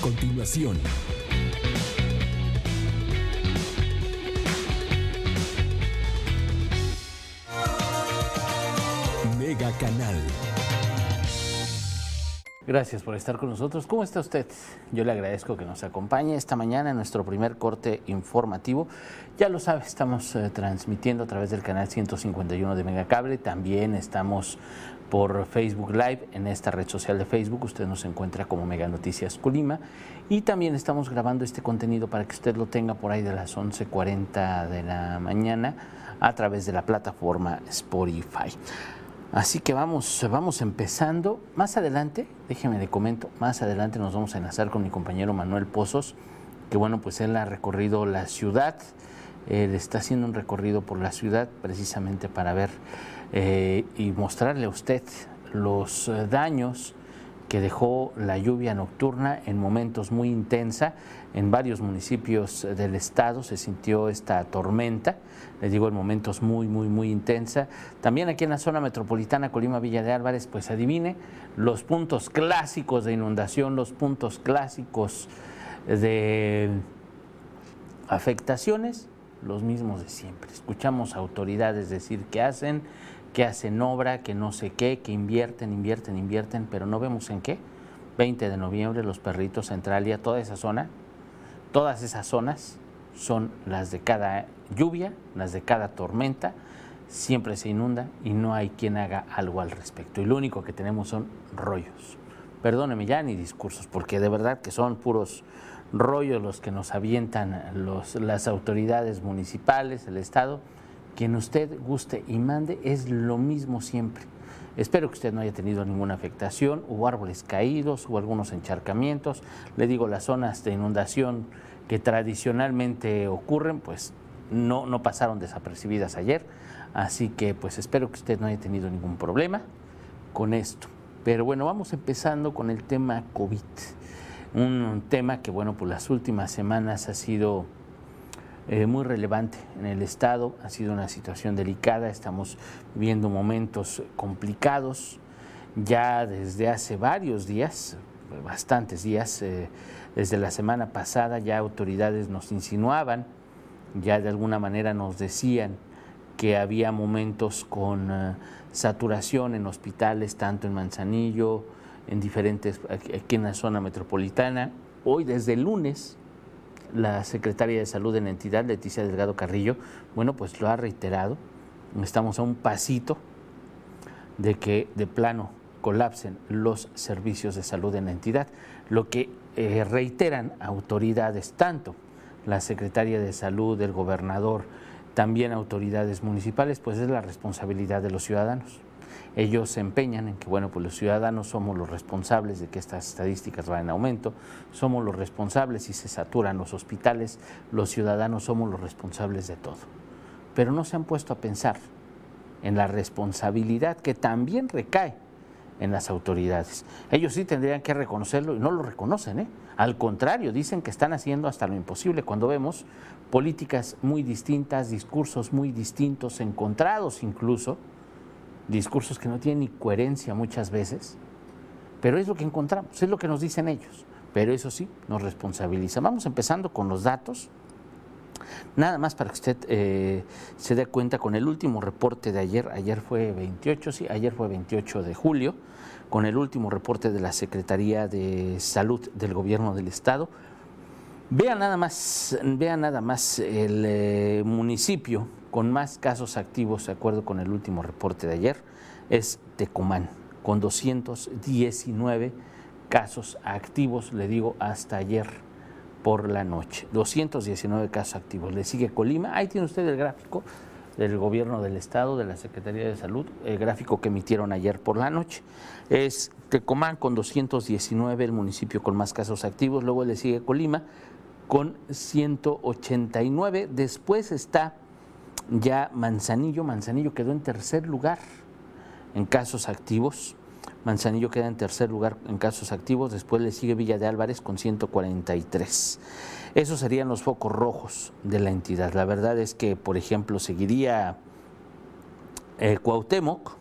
continuación. Mega Canal. Gracias por estar con nosotros. ¿Cómo está usted? Yo le agradezco que nos acompañe esta mañana en nuestro primer corte informativo. Ya lo sabe, estamos eh, transmitiendo a través del canal 151 de Megacable. También estamos por Facebook Live en esta red social de Facebook. Usted nos encuentra como Mega Noticias Colima. Y también estamos grabando este contenido para que usted lo tenga por ahí de las 11.40 de la mañana a través de la plataforma Spotify. Así que vamos, vamos empezando. Más adelante, déjeme le comento, más adelante nos vamos a enlazar con mi compañero Manuel Pozos, que bueno, pues él ha recorrido la ciudad, él está haciendo un recorrido por la ciudad precisamente para ver eh, y mostrarle a usted los eh, daños que dejó la lluvia nocturna en momentos muy intensa. En varios municipios del estado se sintió esta tormenta, les digo, en momentos muy, muy, muy intensa. También aquí en la zona metropolitana Colima Villa de Álvarez, pues adivine los puntos clásicos de inundación, los puntos clásicos de afectaciones, los mismos de siempre. Escuchamos autoridades decir que hacen, que hacen obra, que no sé qué, que invierten, invierten, invierten, pero no vemos en qué. 20 de noviembre, Los Perritos, Centralia, toda esa zona, todas esas zonas son las de cada lluvia, las de cada tormenta, siempre se inunda y no hay quien haga algo al respecto. Y lo único que tenemos son rollos. Perdóneme ya ni discursos, porque de verdad que son puros rollos los que nos avientan los, las autoridades municipales, el Estado quien usted guste y mande es lo mismo siempre. Espero que usted no haya tenido ninguna afectación, hubo árboles caídos, hubo algunos encharcamientos. Le digo, las zonas de inundación que tradicionalmente ocurren, pues no, no pasaron desapercibidas ayer. Así que pues espero que usted no haya tenido ningún problema con esto. Pero bueno, vamos empezando con el tema COVID. Un tema que bueno, pues las últimas semanas ha sido eh, muy relevante en el Estado. Ha sido una situación delicada, estamos viviendo momentos complicados ya desde hace varios días, bastantes días, eh, desde la semana pasada ya autoridades nos insinuaban, ya de alguna manera nos decían que había momentos con eh, saturación en hospitales, tanto en Manzanillo, en diferentes, aquí en la zona metropolitana. Hoy desde el lunes la secretaria de Salud en la entidad, Leticia Delgado Carrillo, bueno, pues lo ha reiterado. Estamos a un pasito de que de plano colapsen los servicios de salud en la entidad, lo que eh, reiteran autoridades, tanto la secretaria de Salud, el gobernador, también autoridades municipales, pues es la responsabilidad de los ciudadanos ellos se empeñan en que, bueno, pues los ciudadanos somos los responsables de que estas estadísticas vayan en aumento, somos los responsables si se saturan los hospitales, los ciudadanos somos los responsables de todo. Pero no se han puesto a pensar en la responsabilidad que también recae en las autoridades. Ellos sí tendrían que reconocerlo y no lo reconocen. ¿eh? Al contrario, dicen que están haciendo hasta lo imposible cuando vemos políticas muy distintas, discursos muy distintos, encontrados incluso, discursos que no tienen ni coherencia muchas veces, pero es lo que encontramos, es lo que nos dicen ellos, pero eso sí, nos responsabiliza. Vamos empezando con los datos. Nada más para que usted eh, se dé cuenta con el último reporte de ayer, ayer fue 28, sí, ayer fue 28 de julio, con el último reporte de la Secretaría de Salud del Gobierno del Estado. Vean nada más, vean nada más el eh, municipio con más casos activos, de acuerdo con el último reporte de ayer, es Tecumán, con 219 casos activos, le digo, hasta ayer por la noche. 219 casos activos. Le sigue Colima. Ahí tiene usted el gráfico del gobierno del estado, de la Secretaría de Salud, el gráfico que emitieron ayer por la noche. Es Tecomán con 219, el municipio con más casos activos. Luego le sigue Colima con 189. Después está ya Manzanillo, Manzanillo quedó en tercer lugar en casos activos. Manzanillo queda en tercer lugar en casos activos, después le sigue Villa de Álvarez con 143. Esos serían los focos rojos de la entidad. La verdad es que, por ejemplo, seguiría eh, Cuauhtémoc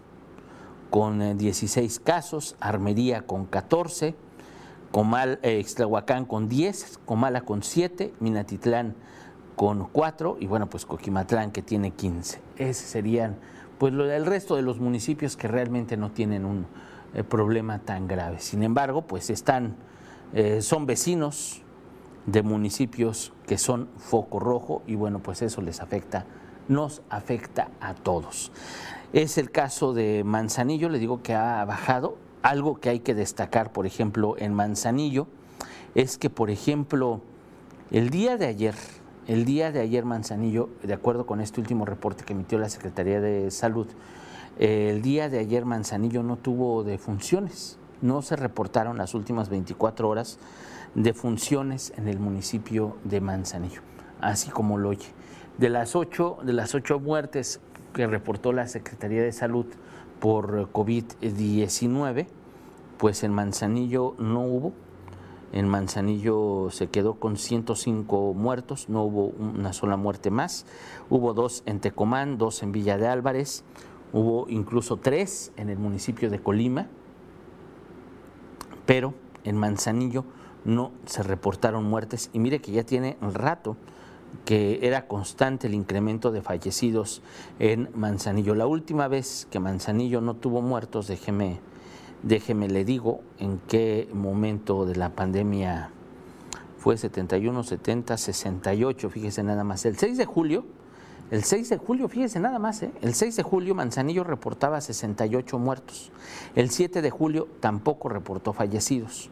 con 16 eh, casos, Armería con 14, Comal, eh, con 10, Comala con 7, Minatitlán con 4 y bueno, pues Coquimatlán que tiene 15. Ese serían pues lo, el resto de los municipios que realmente no tienen un eh, problema tan grave. Sin embargo, pues están, eh, son vecinos de municipios que son foco rojo y bueno, pues eso les afecta, nos afecta a todos. Es el caso de Manzanillo, le digo que ha bajado. Algo que hay que destacar, por ejemplo, en Manzanillo, es que, por ejemplo, el día de ayer, el día de ayer Manzanillo, de acuerdo con este último reporte que emitió la Secretaría de Salud, el día de ayer Manzanillo no tuvo defunciones, no se reportaron las últimas 24 horas de funciones en el municipio de Manzanillo, así como lo oye. De las ocho, de las ocho muertes que reportó la Secretaría de Salud por COVID-19, pues en Manzanillo no hubo. En Manzanillo se quedó con 105 muertos, no hubo una sola muerte más. Hubo dos en Tecomán, dos en Villa de Álvarez, hubo incluso tres en el municipio de Colima, pero en Manzanillo no se reportaron muertes y mire que ya tiene rato que era constante el incremento de fallecidos en Manzanillo. La última vez que Manzanillo no tuvo muertos, déjeme, déjeme le digo en qué momento de la pandemia fue 71, 70, 68, fíjese nada más. El 6 de julio, el 6 de julio, fíjese nada más, ¿eh? el 6 de julio Manzanillo reportaba 68 muertos. El 7 de julio tampoco reportó fallecidos.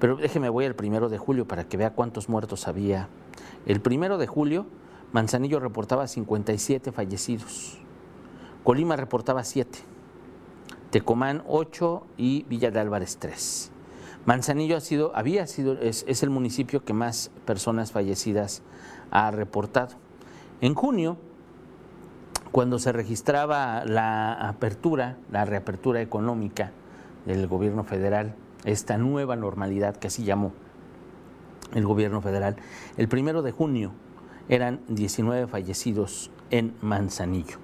Pero déjeme, voy al primero de julio para que vea cuántos muertos había. El primero de julio, Manzanillo reportaba 57 fallecidos. Colima reportaba 7. Tecomán 8 y Villa de Álvarez 3. Manzanillo ha sido, había sido, es, es el municipio que más personas fallecidas ha reportado. En junio, cuando se registraba la apertura, la reapertura económica del gobierno federal, esta nueva normalidad que así llamó el gobierno federal. El primero de junio eran 19 fallecidos en Manzanillo.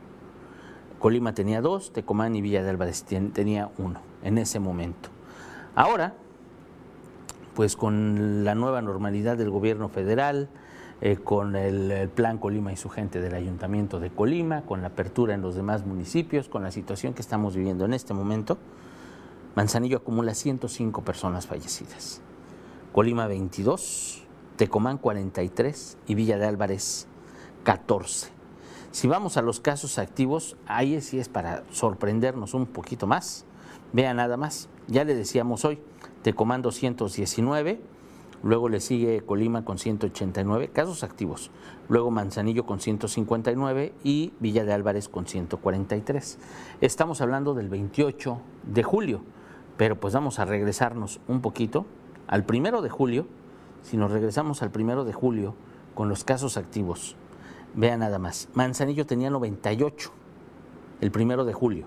Colima tenía dos, Tecomán y Villa de Álvarez tenía uno en ese momento. Ahora, pues con la nueva normalidad del gobierno federal, eh, con el, el, plan Colima y su gente del ayuntamiento de Colima, con la apertura en los demás municipios, con la situación que estamos viviendo en este momento, Manzanillo acumula 105 personas fallecidas. Colima 22, Tecomán 43 y Villa de Álvarez 14. Si vamos a los casos activos, ahí sí es para sorprendernos un poquito más. Vea nada más, ya le decíamos hoy, Tecomán 219, luego le sigue Colima con 189 casos activos, luego Manzanillo con 159 y Villa de Álvarez con 143. Estamos hablando del 28 de julio. Pero pues vamos a regresarnos un poquito al primero de julio. Si nos regresamos al primero de julio con los casos activos, vean nada más. Manzanillo tenía 98 el primero de julio.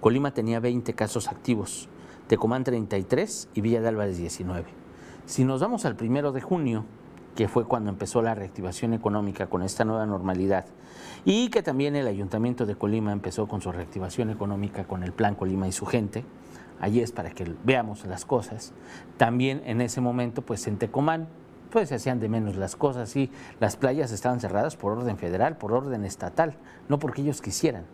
Colima tenía 20 casos activos. Tecomán 33 y Villa de Álvarez 19. Si nos vamos al primero de junio, que fue cuando empezó la reactivación económica con esta nueva normalidad, y que también el Ayuntamiento de Colima empezó con su reactivación económica con el Plan Colima y su gente, allí es para que veamos las cosas. También en ese momento, pues en Tecomán, pues se hacían de menos las cosas y las playas estaban cerradas por orden federal, por orden estatal, no porque ellos quisieran.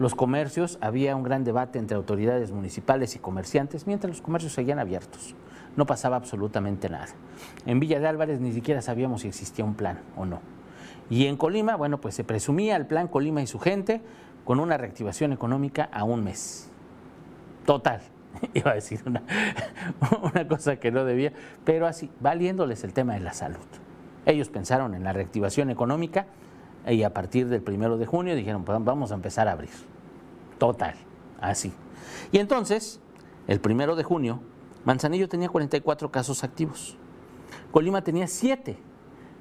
Los comercios, había un gran debate entre autoridades municipales y comerciantes, mientras los comercios seguían abiertos. No pasaba absolutamente nada. En Villa de Álvarez ni siquiera sabíamos si existía un plan o no. Y en Colima, bueno, pues se presumía el plan Colima y su gente con una reactivación económica a un mes total. Iba a decir una, cosa que no debía, pero así, valiéndoles el tema de la salud. Ellos pensaron en la reactivación económica y a partir del primero de junio dijeron, pues vamos a empezar a abrir. Total, así. Y entonces, el primero de junio, Manzanillo tenía 44 casos activos. Colima tenía 7,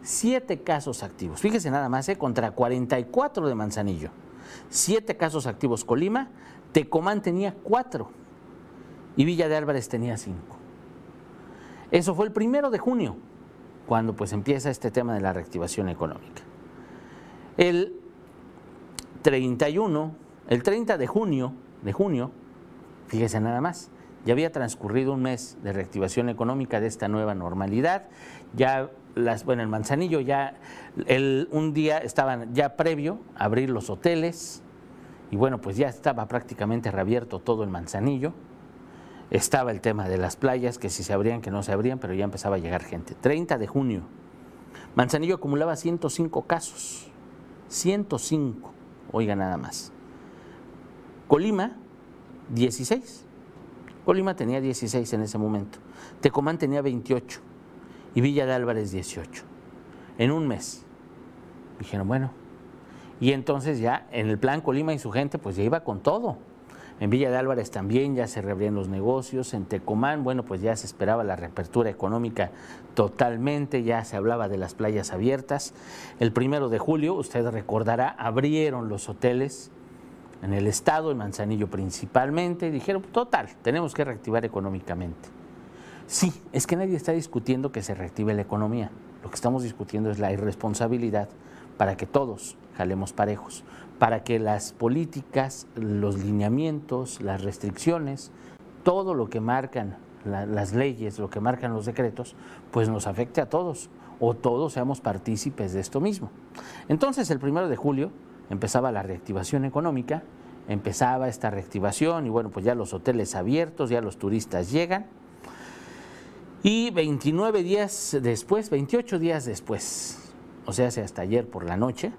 7 casos activos. Fíjese nada más, ¿eh? contra 44 de Manzanillo. 7 casos activos Colima, Tecomán tenía 4 y Villa de Álvarez tenía 5. Eso fue el primero de junio, cuando pues empieza este tema de la reactivación económica. El 31, el 30 de junio, de junio, fíjese nada más, Ya había transcurrido un mes de reactivación económica de esta nueva normalidad. Ya las, bueno, el Manzanillo ya el, un día estaban ya previo a abrir los hoteles y bueno, pues ya estaba prácticamente reabierto todo el Manzanillo. Estaba el tema de las playas, que si se abrían, que no se abrían, pero ya empezaba a llegar gente. 30 de junio, Manzanillo acumulaba 105 casos. 105, oiga nada más. Colima, 16. Colima tenía 16 en ese momento. Tecomán tenía 28 y Villa de Álvarez 18. En un mes. Dijeron, bueno. Y entonces ya en el plan Colima y su gente pues ya iba con todo. En Villa de Álvarez también ya se reabrían los negocios, en Tecomán, bueno, pues ya se esperaba la reapertura económica totalmente, ya se hablaba de las playas abiertas. El primero de julio, usted recordará, abrieron los hoteles en el estado, en Manzanillo principalmente, y dijeron, total, tenemos que reactivar económicamente. Sí, es que nadie está discutiendo que se reactive la economía. Lo que estamos discutiendo es la irresponsabilidad para que todos jalemos parejos, para que las políticas, los lineamientos, las restricciones, todo lo que marcan las leyes, lo que marcan los decretos, pues nos afecte a todos o todos seamos partícipes de esto mismo. Entonces, el primero de julio empezaba la reactivación económica, empezaba esta reactivación y bueno, pues ya los hoteles abiertos, ya los turistas llegan. Y 29 días después, 28 días después, o sea, hasta ayer por la noche,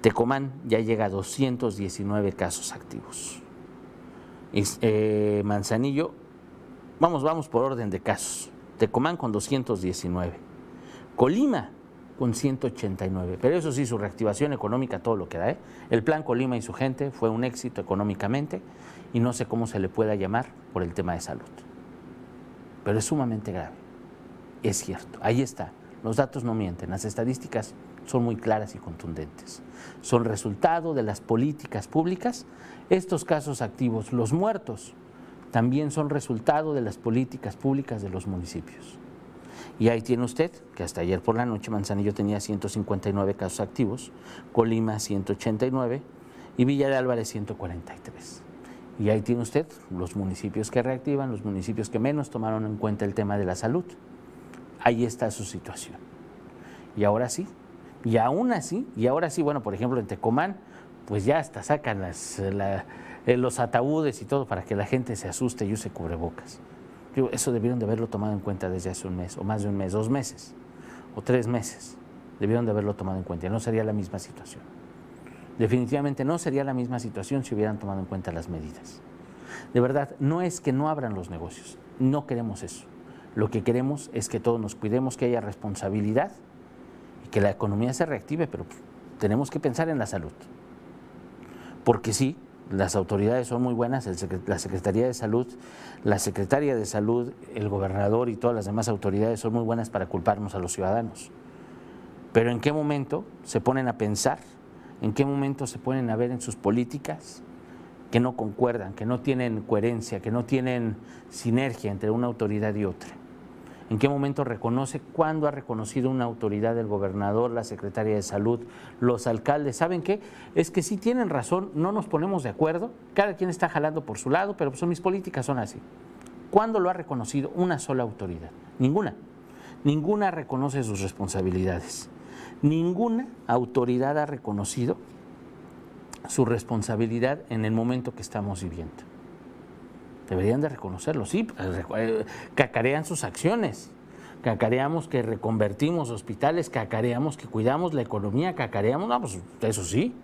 Tecomán ya llega a 219 casos activos. Eh, Manzanillo, vamos, vamos por orden de casos. Tecomán con 219. Colima con 189. Pero eso sí, su reactivación económica, todo lo que da. ¿eh? El plan Colima y su gente fue un éxito económicamente y no sé cómo se le pueda llamar por el tema de salud. Pero es sumamente grave. Es cierto, ahí está. Los datos no mienten, las estadísticas son muy claras y contundentes. Son resultado de las políticas públicas. Estos casos activos, los muertos, también son resultado de las políticas públicas de los municipios. Y ahí tiene usted que hasta ayer por la noche Manzanillo tenía 159 casos activos, Colima 189 y Villa de Álvarez 143. Y ahí tiene usted los municipios que reactivan, los municipios que menos tomaron en cuenta el tema de la salud. Ahí está su situación. Y ahora sí, y aún así, y ahora sí, bueno, por ejemplo, en Tecomán, pues ya hasta sacan las, eh, los ataúdes y todo para que la gente se asuste y use cubrebocas. eso debieron de haberlo tomado en cuenta desde hace un mes, o más de un mes, dos meses, o tres meses. Debieron de haberlo tomado en cuenta. No sería la misma situación. Definitivamente no sería la misma situación si hubieran tomado en cuenta las medidas. De verdad, no es que no abran los negocios, no queremos eso. Lo que queremos es que todos nos cuidemos, que haya responsabilidad que la economía se reactive, pero tenemos que pensar en la salud. Porque sí, las autoridades son muy buenas, la Secretaría de Salud, la Secretaria de Salud, el gobernador y todas las demás autoridades son muy buenas para culparnos a los ciudadanos. Pero ¿en qué momento se ponen a pensar? ¿En qué momento se ponen a ver en sus políticas que no concuerdan, que no tienen coherencia, que no tienen sinergia entre una autoridad y otra? En qué momento reconoce, cuándo ha reconocido una autoridad del gobernador, la secretaria de salud, los alcaldes. ¿Saben qué? Es que sí tienen razón, no nos ponemos de acuerdo, cada quien está jalando por su lado, pero son mis políticas son así. ¿Cuándo lo ha reconocido una sola autoridad? Ninguna. Ninguna reconoce sus responsabilidades. Ninguna autoridad ha reconocido su responsabilidad en el momento que estamos viviendo. Deberían de reconocerlo, sí, eh, cacarean sus acciones, cacareamos que reconvertimos hospitales, cacareamos que cuidamos la economía, cacareamos, no, pues eso sí.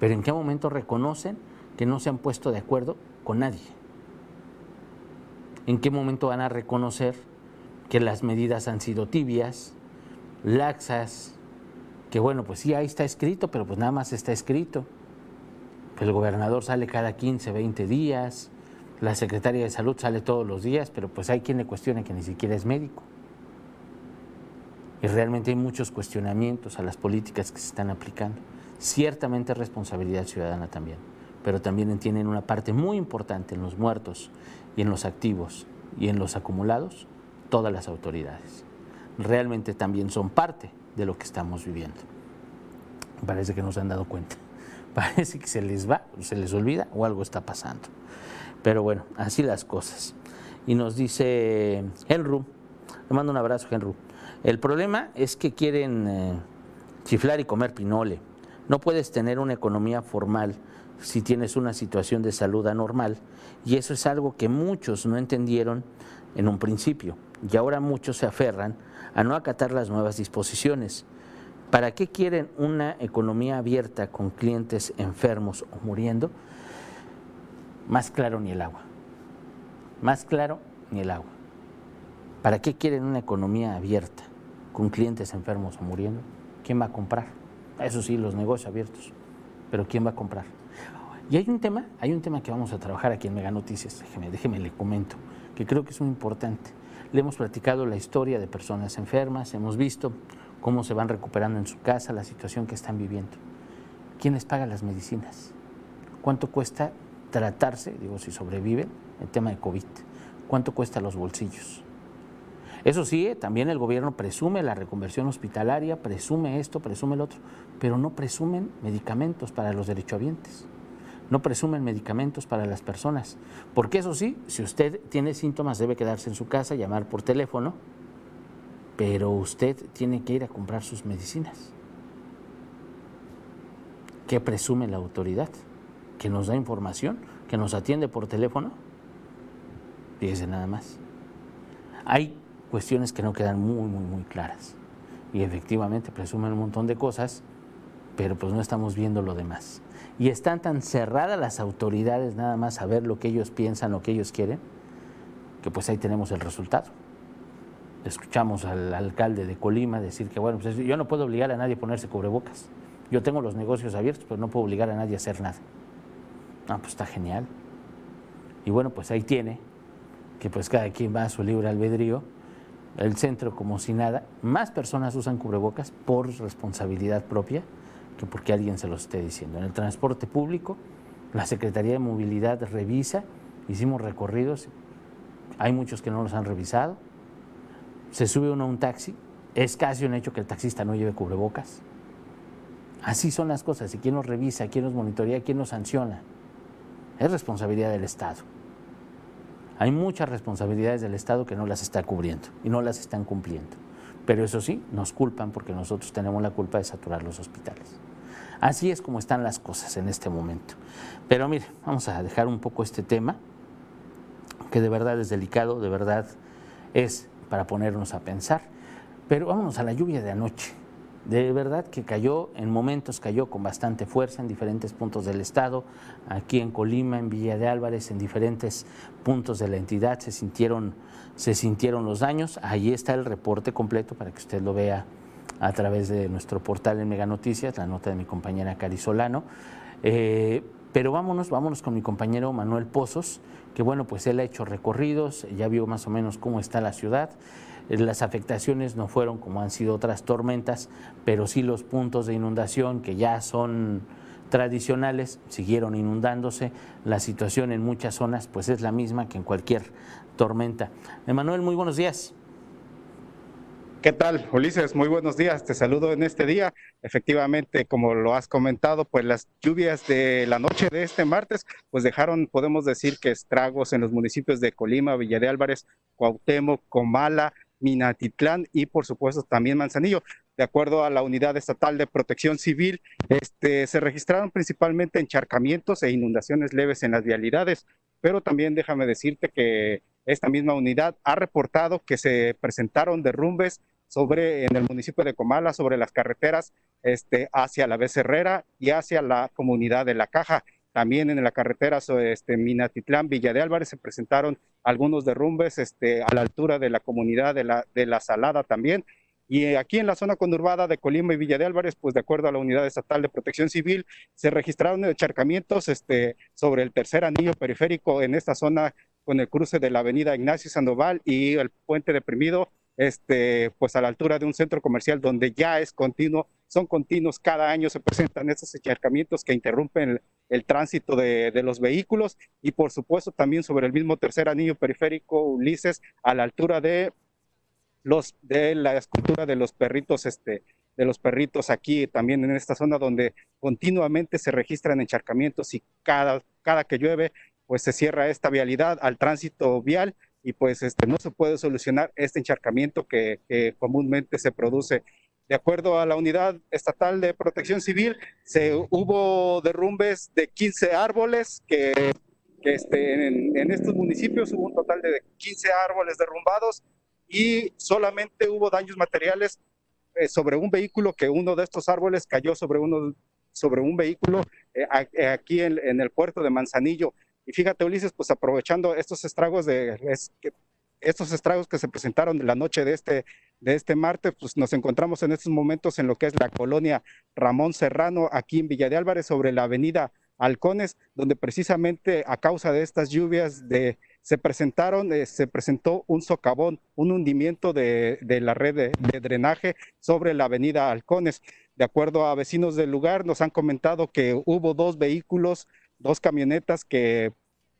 Pero ¿en qué momento reconocen que no se han puesto de acuerdo con nadie? ¿En qué momento van a reconocer que las medidas han sido tibias, laxas, que bueno, pues sí, ahí está escrito, pero pues nada más está escrito? El gobernador sale cada 15, 20 días, la secretaria de salud sale todos los días, pero pues hay quien le cuestione que ni siquiera es médico. Y realmente hay muchos cuestionamientos a las políticas que se están aplicando. Ciertamente responsabilidad ciudadana también, pero también tienen una parte muy importante en los muertos y en los activos y en los acumulados, todas las autoridades. Realmente también son parte de lo que estamos viviendo. Parece que nos han dado cuenta Parece que se les va, se les olvida o algo está pasando. Pero bueno, así las cosas. Y nos dice Henry, le mando un abrazo, Henry. El problema es que quieren eh, chiflar y comer pinole. No puedes tener una economía formal si tienes una situación de salud anormal. Y eso es algo que muchos no entendieron en un principio. Y ahora muchos se aferran a no acatar las nuevas disposiciones. ¿Para qué quieren una economía abierta con clientes enfermos o muriendo? Más claro ni el agua. Más claro ni el agua. ¿Para qué quieren una economía abierta con clientes enfermos o muriendo? ¿Quién va a comprar? Eso sí, los negocios abiertos. Pero ¿quién va a comprar? Y hay un tema, hay un tema que vamos a trabajar aquí en Mega Noticias, déjeme, déjeme le comento, que creo que es muy importante. Le hemos platicado la historia de personas enfermas, hemos visto cómo se van recuperando en su casa, la situación que están viviendo. ¿Quién les paga las medicinas? ¿Cuánto cuesta tratarse, digo, si sobreviven, el tema de COVID? ¿Cuánto cuesta los bolsillos? Eso sí, eh, también el gobierno presume la reconversión hospitalaria, presume esto, presume el otro, pero no presumen medicamentos para los derechohabientes no presumen medicamentos para las personas. Porque eso sí, si usted tiene síntomas debe quedarse en su casa, llamar por teléfono, pero usted tiene que ir a comprar sus medicinas. ¿Qué presume la autoridad? ¿Que nos da información? ¿Que nos atiende por teléfono? Fíjese nada más. Hay cuestiones que no quedan muy, muy, muy claras. Y efectivamente presumen un montón de cosas, pero pues no estamos viendo lo demás y están tan cerradas las autoridades nada más a ver lo que ellos piensan, lo que ellos quieren, que pues ahí tenemos el resultado. Escuchamos al alcalde de Colima decir que, bueno, pues yo no puedo obligar a nadie a ponerse cubrebocas. Yo tengo los negocios abiertos, pero no puedo obligar a nadie a hacer nada. Ah, pues está genial. Y bueno, pues ahí tiene que pues cada quien va a su libre albedrío, el centro como si nada, más personas usan cubrebocas por responsabilidad propia que porque alguien se lo esté diciendo. En el transporte público, la Secretaría de Movilidad revisa, hicimos recorridos, hay muchos que no los han revisado, se sube uno a un taxi, es casi un hecho que el taxista no lleve cubrebocas. Así son las cosas, y quién nos revisa, quién nos monitorea, quién nos sanciona. Es responsabilidad del Estado. Hay muchas responsabilidades del Estado que no las está cubriendo y no las están cumpliendo. Pero eso sí, nos culpan porque nosotros tenemos la culpa de saturar los hospitales. Así es como están las cosas en este momento. Pero mire, vamos a dejar un poco este tema, que de verdad es delicado, de verdad es para ponernos a pensar. Pero vámonos a la lluvia de anoche. De verdad que cayó, en momentos cayó con bastante fuerza en diferentes puntos del estado, aquí en Colima, en Villa de Álvarez, en diferentes puntos de la entidad se sintieron, se sintieron los daños. Ahí está el reporte completo para que usted lo vea a través de nuestro portal en Mega Noticias, la nota de mi compañera Cari Solano. Eh, pero vámonos, vámonos con mi compañero Manuel Pozos, que bueno, pues él ha hecho recorridos, ya vio más o menos cómo está la ciudad. Las afectaciones no fueron como han sido otras tormentas, pero sí los puntos de inundación que ya son tradicionales siguieron inundándose. La situación en muchas zonas pues es la misma que en cualquier tormenta. Emanuel, muy buenos días. ¿Qué tal, Ulises? Muy buenos días. Te saludo en este día. Efectivamente, como lo has comentado, pues las lluvias de la noche de este martes, pues dejaron, podemos decir que estragos en los municipios de Colima, Villa de Álvarez, Cuauhtémoc, Comala, Minatitlán y por supuesto también Manzanillo. De acuerdo a la Unidad Estatal de Protección Civil, este, se registraron principalmente encharcamientos e inundaciones leves en las vialidades, pero también déjame decirte que esta misma unidad ha reportado que se presentaron derrumbes sobre en el municipio de Comala, sobre las carreteras este, hacia la Becerrera y hacia la comunidad de La Caja. También en la carretera este, Minatitlán, Villa de Álvarez, se presentaron algunos derrumbes este, a la altura de la comunidad de la, de la Salada también. Y aquí en la zona conurbada de Colima y Villa de Álvarez, pues de acuerdo a la Unidad Estatal de Protección Civil, se registraron encharcamientos este, sobre el tercer anillo periférico en esta zona con el cruce de la avenida Ignacio Sandoval y el puente deprimido, este, pues a la altura de un centro comercial donde ya es continuo, son continuos, cada año se presentan estos encharcamientos que interrumpen el, tránsito de, los vehículos y por supuesto también sobre el mismo tercer anillo periférico Ulises a la altura de los de la escultura de los perritos este de los perritos aquí, también en esta zona donde continuamente se registran encharcamientos y cada, cada que llueve, pues se cierra esta vialidad al tránsito vial y pues este, no se puede solucionar este encharcamiento que, comúnmente se produce. De acuerdo a la Unidad Estatal de Protección Civil, se hubo derrumbes de 15 árboles que, este, en, estos municipios hubo un total de 15 árboles derrumbados y solamente hubo daños materiales eh, sobre un vehículo que uno de estos árboles cayó sobre, uno, sobre un vehículo eh, aquí en, el puerto de Manzanillo. Y fíjate, Ulises, pues aprovechando estos estragos de estos estragos que se presentaron la noche de este, de este martes, pues nos encontramos en estos momentos en lo que es la colonia Ramón Serrano, aquí en Villa de Álvarez, sobre la avenida Halcones, donde precisamente a causa de estas lluvias de, se presentaron, eh, se presentó un socavón, un hundimiento de, la red de, drenaje sobre la avenida Halcones. De acuerdo a vecinos del lugar, nos han comentado que hubo dos vehículos dos camionetas que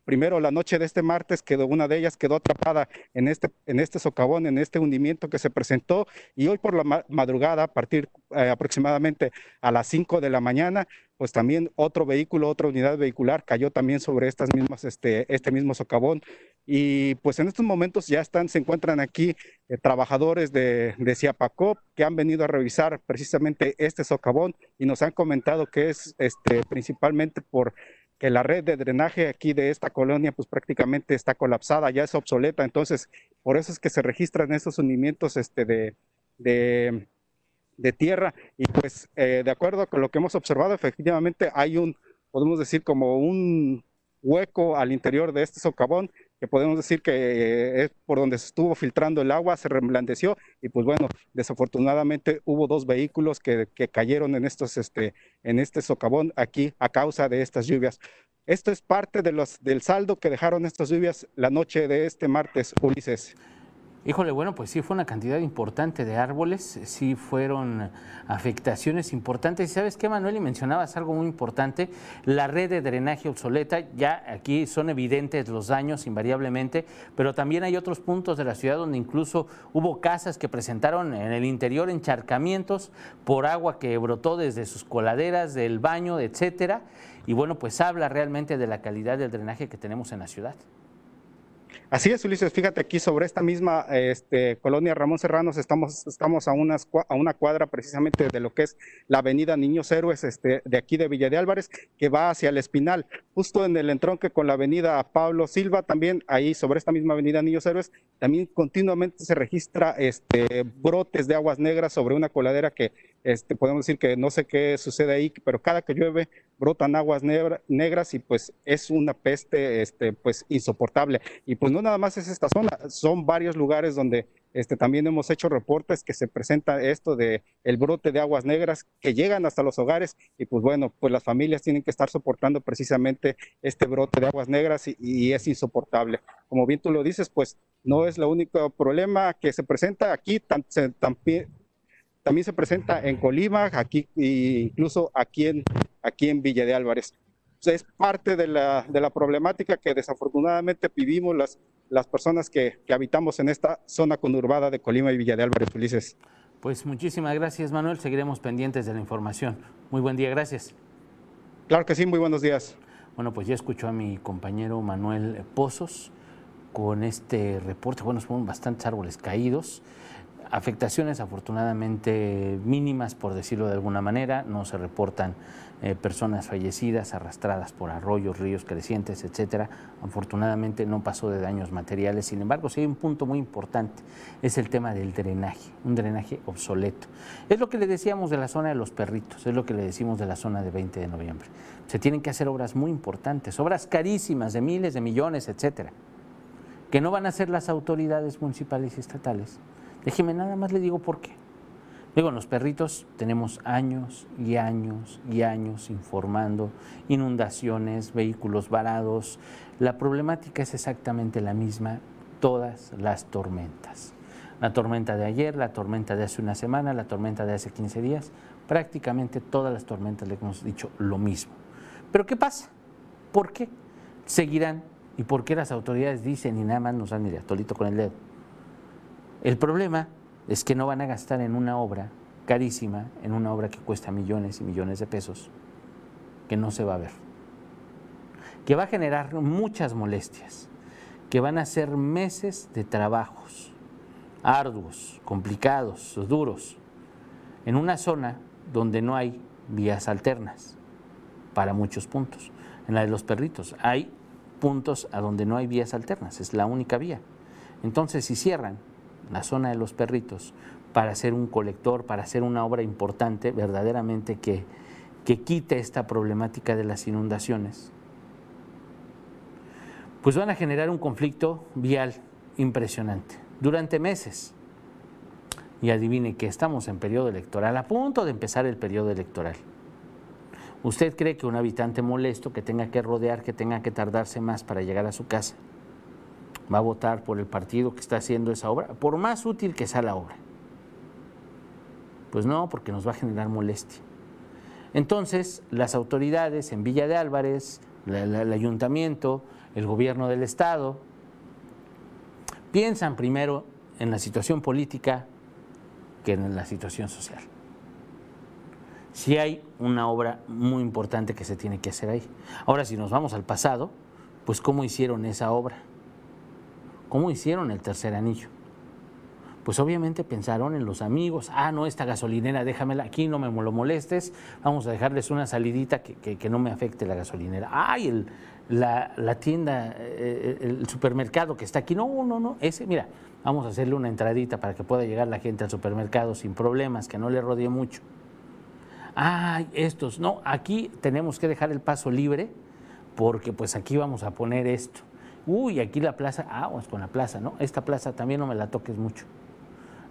primero la noche de este martes quedó una de ellas quedó atrapada en este en este socavón en este hundimiento que se presentó y hoy por la madrugada a partir eh, aproximadamente a las 5 de la mañana pues también otro vehículo otra unidad vehicular cayó también sobre estas mismas este este mismo socavón. Y pues en estos momentos ya están se encuentran aquí eh, trabajadores de de Ciapacop que han venido a revisar precisamente este socavón y nos han comentado que es este principalmente por que la red de drenaje aquí de esta colonia pues prácticamente está colapsada, ya es obsoleta, entonces por eso es que se registran estos hundimientos este, de, de, tierra. Y pues eh, de acuerdo con lo que hemos observado efectivamente hay un, podemos decir como un hueco al interior de este socavón que podemos decir que eh, es por donde se estuvo filtrando el agua, se reblandeció y pues bueno, desafortunadamente hubo dos vehículos que, cayeron en, estos, este, en este socavón aquí a causa de estas lluvias. Esto es parte de los, del saldo que dejaron estas lluvias la noche de este martes, Ulises. Híjole, bueno, pues sí fue una cantidad importante de árboles, sí fueron afectaciones importantes. Y sabes qué, Manuel, y mencionabas algo muy importante, la red de drenaje obsoleta, ya aquí son evidentes los daños invariablemente, pero también hay otros puntos de la ciudad donde incluso hubo casas que presentaron en el interior encharcamientos por agua que brotó desde sus coladeras, del baño, etcétera. Y bueno, pues habla realmente de la calidad del drenaje que tenemos en la ciudad. Así es, Ulises, fíjate aquí sobre esta misma este, colonia Ramón Serranos, estamos, estamos a, a una cuadra precisamente de lo que es la avenida Niños Héroes este, de aquí de Villa de Álvarez, que va hacia el Espinal, justo en el entronque con la avenida Pablo Silva, también ahí sobre esta misma avenida Niños Héroes, también continuamente se registra este, brotes de aguas negras sobre una coladera que este, podemos decir que no sé qué sucede ahí, pero cada que llueve brotan aguas negras y pues es una peste este, pues insoportable. Y pues no nada más es esta zona, son varios lugares donde este, también hemos hecho reportes que se presenta esto de el brote de aguas negras que llegan hasta los hogares y pues bueno, pues las familias tienen que estar soportando precisamente este brote de aguas negras y, es insoportable. Como bien tú lo dices, pues no es el único problema que se presenta aquí, también se presenta en Colima, aquí incluso aquí en aquí en Villa de Álvarez. es parte de la, de la, problemática que desafortunadamente vivimos las, las personas que, que, habitamos en esta zona conurbada de Colima y Villa de Álvarez, Ulises. Pues muchísimas gracias, Manuel. Seguiremos pendientes de la información. Muy buen día, gracias. Claro que sí, muy buenos días. Bueno, pues ya escuchó a mi compañero Manuel Pozos con este reporte. Bueno, son bastantes árboles caídos. Afectaciones afortunadamente mínimas, por decirlo de alguna manera, no se reportan eh, personas fallecidas, arrastradas por arroyos, ríos crecientes, etcétera. Afortunadamente no pasó de daños materiales. Sin embargo, sí hay un punto muy importante, es el tema del drenaje, un drenaje obsoleto. Es lo que le decíamos de la zona de los perritos, es lo que le decimos de la zona de 20 de noviembre. Se tienen que hacer obras muy importantes, obras carísimas de miles de millones, etcétera, que no van a hacer las autoridades municipales y estatales Déjeme nada más le digo por qué. Digo, los perritos tenemos años y años y años informando inundaciones, vehículos varados. La problemática es exactamente la misma todas las tormentas. La tormenta de ayer, la tormenta de hace una semana, la tormenta de hace 15 días, prácticamente todas las tormentas le hemos dicho lo mismo. Pero ¿qué pasa? ¿Por qué seguirán? ¿Y por qué las autoridades dicen y nada más nos dan idea, tolito con el dedo? El problema es que no van a gastar en una obra carísima en una obra que cuesta millones y millones de pesos, que no se va a ver, que va a generar muchas molestias, que van a ser meses de trabajos arduos, complicados, duros, en una zona donde no hay vías alternas para muchos puntos. En la de los perritos hay puntos a donde no hay vías alternas, es la única vía. Entonces, si cierran la zona de los perritos para hacer un colector, para hacer una obra importante, verdaderamente que, que quite esta problemática de las inundaciones, pues van a generar un conflicto vial impresionante durante meses. Y adivine que estamos en periodo electoral, a punto de empezar el periodo electoral. ¿Usted cree que un habitante molesto que tenga que rodear, que tenga que tardarse más para llegar a su casa, va a votar por el partido que está haciendo esa obra, por más útil que sea la obra? Pues no, porque nos va a generar molestia. Entonces, las autoridades en Villa de Álvarez, el ayuntamiento, el gobierno del Estado, piensan primero en la situación política que en la situación social. Si hay una obra muy importante que se tiene que hacer ahí. Ahora, si nos vamos al pasado, pues ¿cómo hicieron esa obra? ¿Cómo hicieron el tercer anillo? Pues obviamente pensaron en los amigos, ah, no, esta gasolinera, déjamela aquí, no me lo molestes, vamos a dejarles una salidita que, no me afecte la gasolinera. Ay, el, la, la, tienda, eh, el supermercado que está aquí, no, no, no, ese, mira, vamos a hacerle una entradita para que pueda llegar la gente al supermercado sin problemas, que no le rodee mucho ay, estos, no, aquí tenemos que dejar el paso libre porque pues aquí vamos a poner esto. Uy, aquí la plaza, ah, pues con la plaza, ¿no? Esta plaza también no me la toques mucho.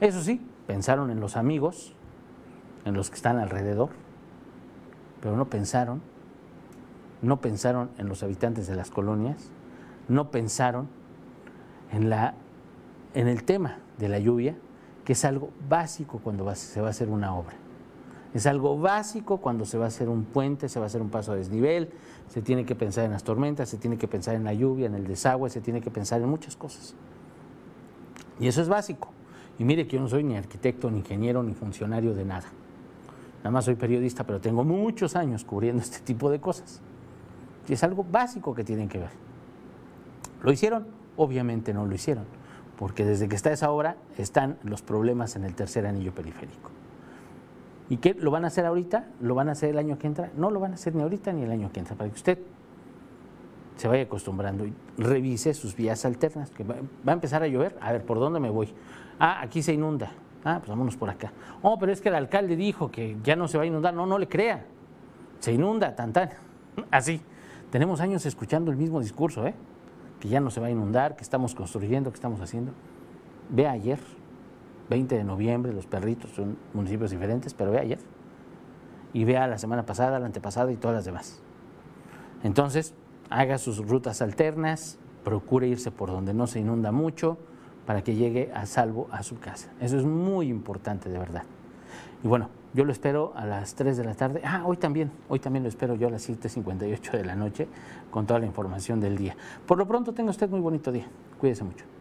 Eso sí, pensaron en los amigos, en los que están alrededor, pero no pensaron, no pensaron en los habitantes de las colonias, no pensaron en, la, en el tema de la lluvia, que es algo básico cuando se va a hacer una obra. Es algo básico cuando se va a hacer un puente, se va a hacer un paso a desnivel, se tiene que pensar en las tormentas, se tiene que pensar en la lluvia, en el desagüe, se tiene que pensar en muchas cosas. Y eso es básico. Y mire que yo no soy ni arquitecto, ni ingeniero, ni funcionario de nada. Nada más soy periodista, pero tengo muchos años cubriendo este tipo de cosas. Y es algo básico que tienen que ver. ¿Lo hicieron? Obviamente no lo hicieron, porque desde que está esa obra están los problemas en el tercer anillo periférico. ¿Y qué? ¿Lo van a hacer ahorita? ¿Lo van a hacer el año que entra? No lo van a hacer ni ahorita ni el año que entra, para que usted se vaya acostumbrando y revise sus vías alternas. Que va, a empezar a llover, a ver, ¿por dónde me voy? Ah, aquí se inunda. Ah, pues vámonos por acá. Oh, pero es que el alcalde dijo que ya no se va a inundar. No, no le crea. Se inunda, tan, tan. Así. Tenemos años escuchando el mismo discurso, ¿eh? Que ya no se va a inundar, que estamos construyendo, que estamos haciendo. Ve ayer, 20 de noviembre, los perritos son municipios diferentes, pero ve ayer. Y vea la semana pasada, la antepasada y todas las demás. Entonces, haga sus rutas alternas, procure irse por donde no se inunda mucho para que llegue a salvo a su casa. Eso es muy importante, de verdad. Y bueno, yo lo espero a las 3 de la tarde. Ah, hoy también, hoy también lo espero yo a las 7.58 de la noche con toda la información del día. Por lo pronto, tenga usted muy bonito día. Cuídese mucho.